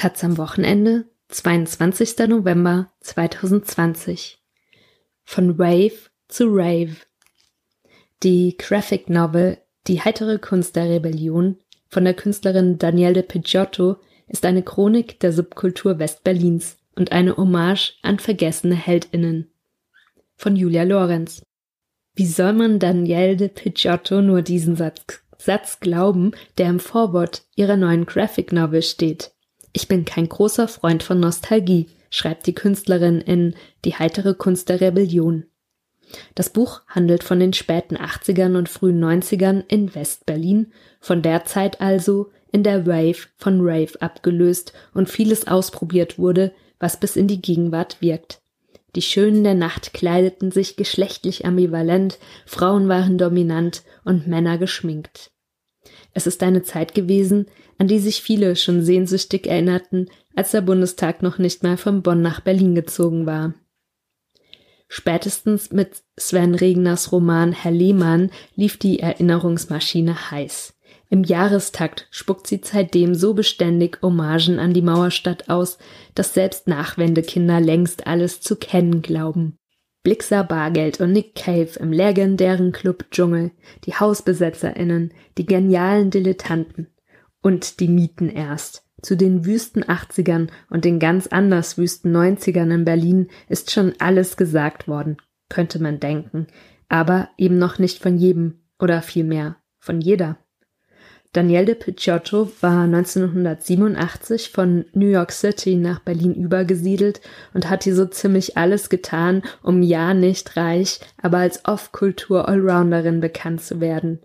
Taz am Wochenende, 22. November 2020. Von Wave zu Rave. Die Graphic Novel Die heitere Kunst der Rebellion von der Künstlerin Danielle Picciotto ist eine Chronik der Subkultur Westberlins und eine Hommage an vergessene Heldinnen. Von Julia Lorenz. Wie soll man Danielle de Picciotto nur diesen Satz, Satz glauben, der im Vorwort ihrer neuen Graphic Novel steht? Ich bin kein großer Freund von Nostalgie, schreibt die Künstlerin in Die heitere Kunst der Rebellion. Das Buch handelt von den späten 80ern und frühen 90ern in West-Berlin, von der Zeit also, in der Wave von Rave abgelöst und vieles ausprobiert wurde, was bis in die Gegenwart wirkt. Die Schönen der Nacht kleideten sich geschlechtlich ambivalent, Frauen waren dominant und Männer geschminkt. Es ist eine Zeit gewesen, an die sich viele schon sehnsüchtig erinnerten, als der Bundestag noch nicht mal von Bonn nach Berlin gezogen war. Spätestens mit Sven Regners Roman Herr Lehmann lief die Erinnerungsmaschine heiß. Im Jahrestakt spuckt sie seitdem so beständig Hommagen an die Mauerstadt aus, dass selbst Nachwendekinder längst alles zu kennen glauben. Blixer Bargeld und Nick Cave im legendären Club Dschungel, die HausbesetzerInnen, die genialen Dilettanten und die Mieten erst. Zu den wüsten 80ern und den ganz anders wüsten 90ern in Berlin ist schon alles gesagt worden, könnte man denken, aber eben noch nicht von jedem oder vielmehr von jeder. Danielle de Picciotto war 1987 von New York City nach Berlin übergesiedelt und hat hier so ziemlich alles getan, um ja nicht reich, aber als Off-Kultur-Allrounderin bekannt zu werden.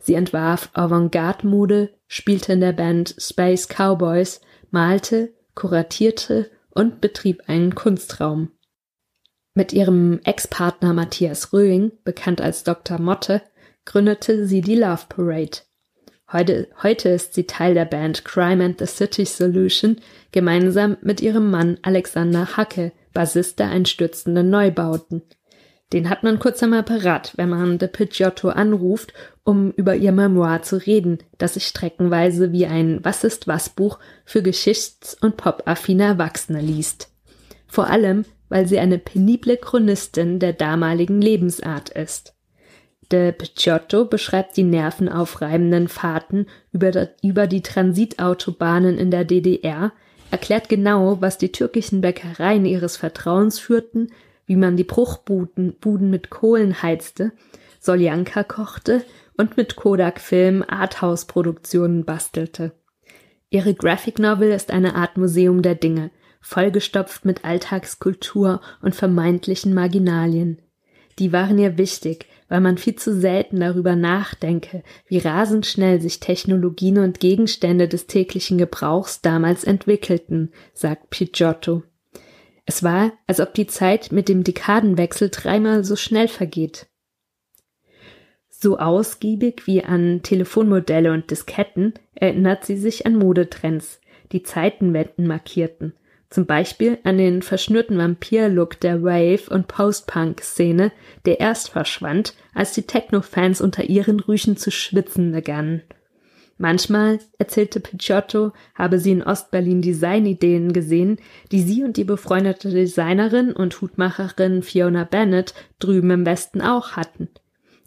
Sie entwarf Avantgarde-Mode, spielte in der Band Space Cowboys, malte, kuratierte und betrieb einen Kunstraum. Mit ihrem Ex-Partner Matthias Röhing, bekannt als Dr. Motte, gründete sie die Love Parade. Heute, heute ist sie Teil der Band Crime and the City Solution, gemeinsam mit ihrem Mann Alexander Hacke, Bassist der einstürzenden Neubauten. Den hat man kurz einmal parat, wenn man de Picciotto anruft, um über ihr Memoir zu reden, das sich streckenweise wie ein Was ist was Buch für geschichts- und popaffine Erwachsene liest. Vor allem, weil sie eine penible Chronistin der damaligen Lebensart ist. De Picciotto beschreibt die nervenaufreibenden Fahrten über, die Transitautobahnen in der DDR, erklärt genau, was die türkischen Bäckereien ihres Vertrauens führten, wie man die Bruchbuden Buden mit Kohlen heizte, Soljanka kochte und mit Kodak-Film Arthouse-Produktionen bastelte. Ihre Graphic Novel ist eine Art Museum der Dinge, vollgestopft mit Alltagskultur und vermeintlichen Marginalien. Die waren ihr wichtig, weil man viel zu selten darüber nachdenke, wie rasend schnell sich Technologien und Gegenstände des täglichen Gebrauchs damals entwickelten, sagt Picciotto. Es war, als ob die Zeit mit dem Dekadenwechsel dreimal so schnell vergeht. So ausgiebig wie an Telefonmodelle und Disketten erinnert sie sich an Modetrends, die Zeitenwenden markierten, zum Beispiel an den verschnürten Vampir-Look der Wave- und Post-Punk-Szene, der erst verschwand, als die Techno-Fans unter ihren Rüchen zu schwitzen begannen. Manchmal, erzählte Picciotto, habe sie in Ostberlin Designideen gesehen, die sie und die befreundete Designerin und Hutmacherin Fiona Bennett drüben im Westen auch hatten.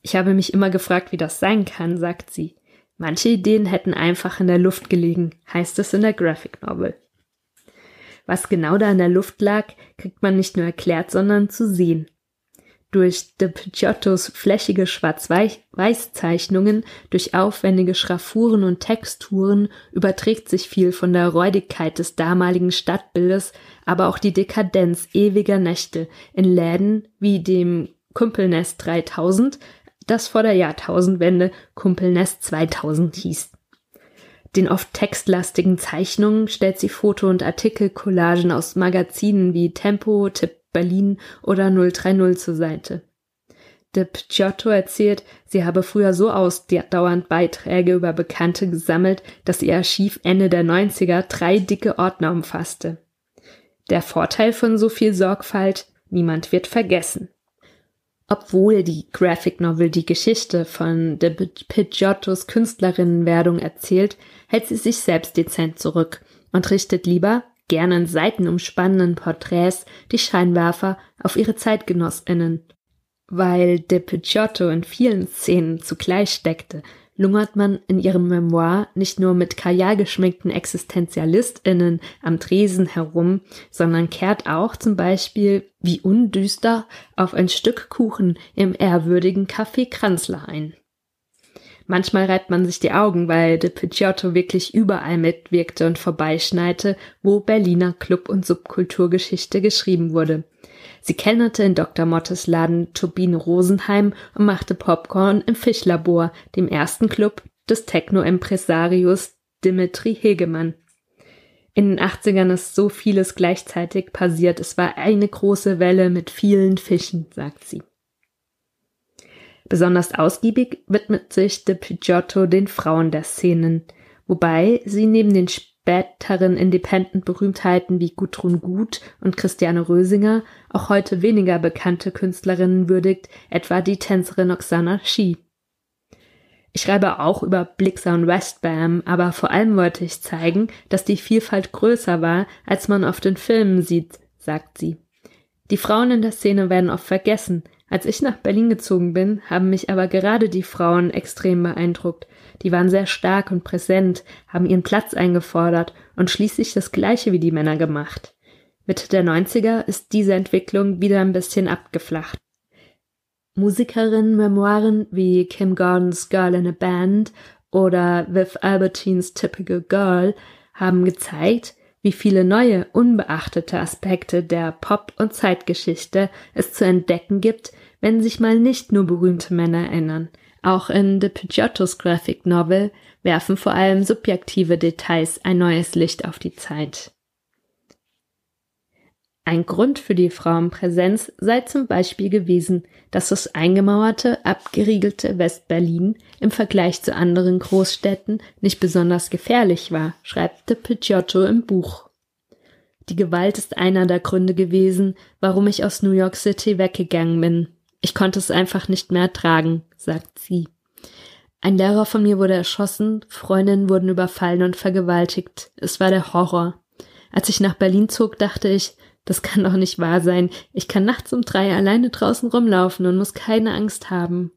Ich habe mich immer gefragt, wie das sein kann, sagt sie. Manche Ideen hätten einfach in der Luft gelegen, heißt es in der Graphic Novel. Was genau da in der Luft lag, kriegt man nicht nur erklärt, sondern zu sehen. Durch De Picciottos flächige Schwarz-Weiß-Zeichnungen, durch aufwendige Schraffuren und Texturen überträgt sich viel von der Räudigkeit des damaligen Stadtbildes, aber auch die Dekadenz ewiger Nächte in Läden wie dem Kumpelnest 3000, das vor der Jahrtausendwende Kumpelnest 2000 hieß. Den oft textlastigen Zeichnungen stellt sie Foto- und Artikelcollagen aus Magazinen wie Tempo, Tipp Berlin oder 030 zur Seite. De Picciotto erzählt, sie habe früher so ausdauernd Beiträge über Bekannte gesammelt, dass ihr Archiv Ende der 90er drei dicke Ordner umfasste. Der Vorteil von so viel Sorgfalt, niemand wird vergessen. Obwohl die Graphic Novel die Geschichte von De Picciottos Künstlerinnenwerdung erzählt, hält sie sich selbst dezent zurück und richtet lieber, gerne in seitenumspannenden Porträts, die Scheinwerfer auf ihre Zeitgenossinnen. Weil de Picciotto in vielen Szenen zugleich steckte, lungert man in ihrem Memoir nicht nur mit kajal geschminkten ExistenzialistInnen am Tresen herum, sondern kehrt auch zum Beispiel wie undüster auf ein Stück Kuchen im ehrwürdigen Café Kranzler ein. Manchmal reibt man sich die Augen, weil de Picciotto wirklich überall mitwirkte und vorbeischneite, wo Berliner Club- und Subkulturgeschichte geschrieben wurde. Sie kellnerte in Dr. Mottes Laden Turbine Rosenheim und machte Popcorn im Fischlabor, dem ersten Club des Techno-Impresarios Dimitri Hegemann. In den 80ern ist so vieles gleichzeitig passiert. Es war eine große Welle mit vielen Fischen, sagt sie. Besonders ausgiebig widmet sich de Picciotto den Frauen der Szenen, wobei sie neben den späteren Independent-Berühmtheiten wie Gudrun Gut und Christiane Rösinger auch heute weniger bekannte Künstlerinnen würdigt, etwa die Tänzerin Oksana Shi. Ich schreibe auch über Blixer Westbam, aber vor allem wollte ich zeigen, dass die Vielfalt größer war, als man auf den Filmen sieht, sagt sie. Die Frauen in der Szene werden oft vergessen. Als ich nach Berlin gezogen bin, haben mich aber gerade die Frauen extrem beeindruckt. Die waren sehr stark und präsent, haben ihren Platz eingefordert und schließlich das Gleiche wie die Männer gemacht. Mitte der 90er ist diese Entwicklung wieder ein bisschen abgeflacht. Musikerinnen Memoiren wie Kim Gordons Girl in a Band oder Viv Albertines Typical Girl haben gezeigt, wie viele neue, unbeachtete Aspekte der Pop- und Zeitgeschichte es zu entdecken gibt, wenn sich mal nicht nur berühmte Männer erinnern, auch in The Picciottos Graphic Novel werfen vor allem subjektive Details ein neues Licht auf die Zeit. Ein Grund für die Frauenpräsenz sei zum Beispiel gewesen, dass das eingemauerte, abgeriegelte Westberlin im Vergleich zu anderen Großstädten nicht besonders gefährlich war, schreibt de Picciotto im Buch. Die Gewalt ist einer der Gründe gewesen, warum ich aus New York City weggegangen bin. Ich konnte es einfach nicht mehr ertragen, sagt sie. Ein Lehrer von mir wurde erschossen, Freundinnen wurden überfallen und vergewaltigt. Es war der Horror. Als ich nach Berlin zog, dachte ich, das kann doch nicht wahr sein. Ich kann nachts um drei alleine draußen rumlaufen und muss keine Angst haben.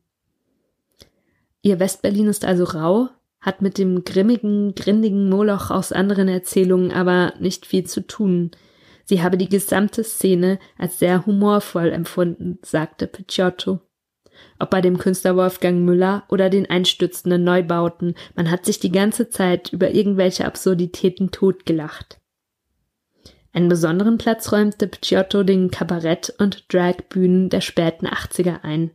Ihr Westberlin ist also rau, hat mit dem grimmigen, grindigen Moloch aus anderen Erzählungen aber nicht viel zu tun. Sie habe die gesamte Szene als sehr humorvoll empfunden, sagte Picciotto. Ob bei dem Künstler Wolfgang Müller oder den einstürzenden Neubauten, man hat sich die ganze Zeit über irgendwelche Absurditäten totgelacht. Einen besonderen Platz räumte Picciotto den Kabarett- und Dragbühnen der späten 80er ein.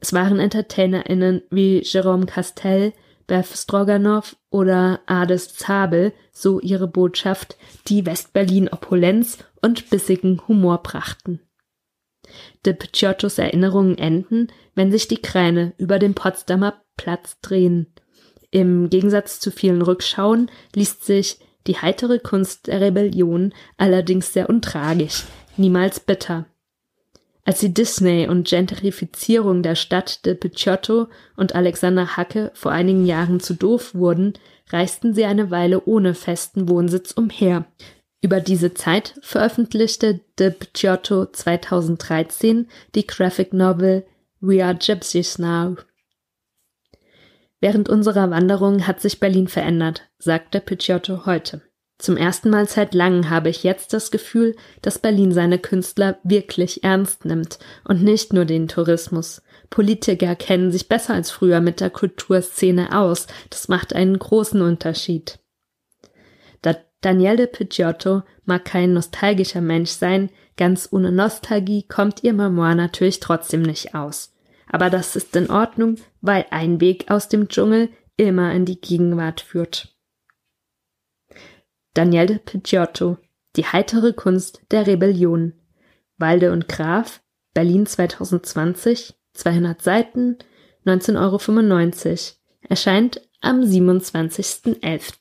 Es waren EntertainerInnen wie Jerome Castell, Beth Stroganoff oder Ades Zabel, so ihre Botschaft, die Westberlin Opulenz und bissigen Humor brachten. De Picciottos Erinnerungen enden, wenn sich die Kräne über dem Potsdamer Platz drehen. Im Gegensatz zu vielen Rückschauen liest sich die heitere Kunst der Rebellion allerdings sehr untragisch, niemals bitter. Als die Disney und Gentrifizierung der Stadt de Picciotto und Alexander Hacke vor einigen Jahren zu doof wurden, reisten sie eine Weile ohne festen Wohnsitz umher. Über diese Zeit veröffentlichte de Picciotto 2013 die Graphic Novel We Are Gypsies Now. Während unserer Wanderung hat sich Berlin verändert, sagt der Picciotto heute. Zum ersten Mal seit langem habe ich jetzt das Gefühl, dass Berlin seine Künstler wirklich ernst nimmt und nicht nur den Tourismus. Politiker kennen sich besser als früher mit der Kulturszene aus. Das macht einen großen Unterschied. Da Danielle Picciotto mag kein nostalgischer Mensch sein, ganz ohne Nostalgie kommt ihr Memoir natürlich trotzdem nicht aus. Aber das ist in Ordnung, weil ein Weg aus dem Dschungel immer in die Gegenwart führt. Daniele Picciotto Die heitere Kunst der Rebellion. Walde und Graf, Berlin 2020, 200 Seiten, 19,95 Euro. Erscheint am 27.11.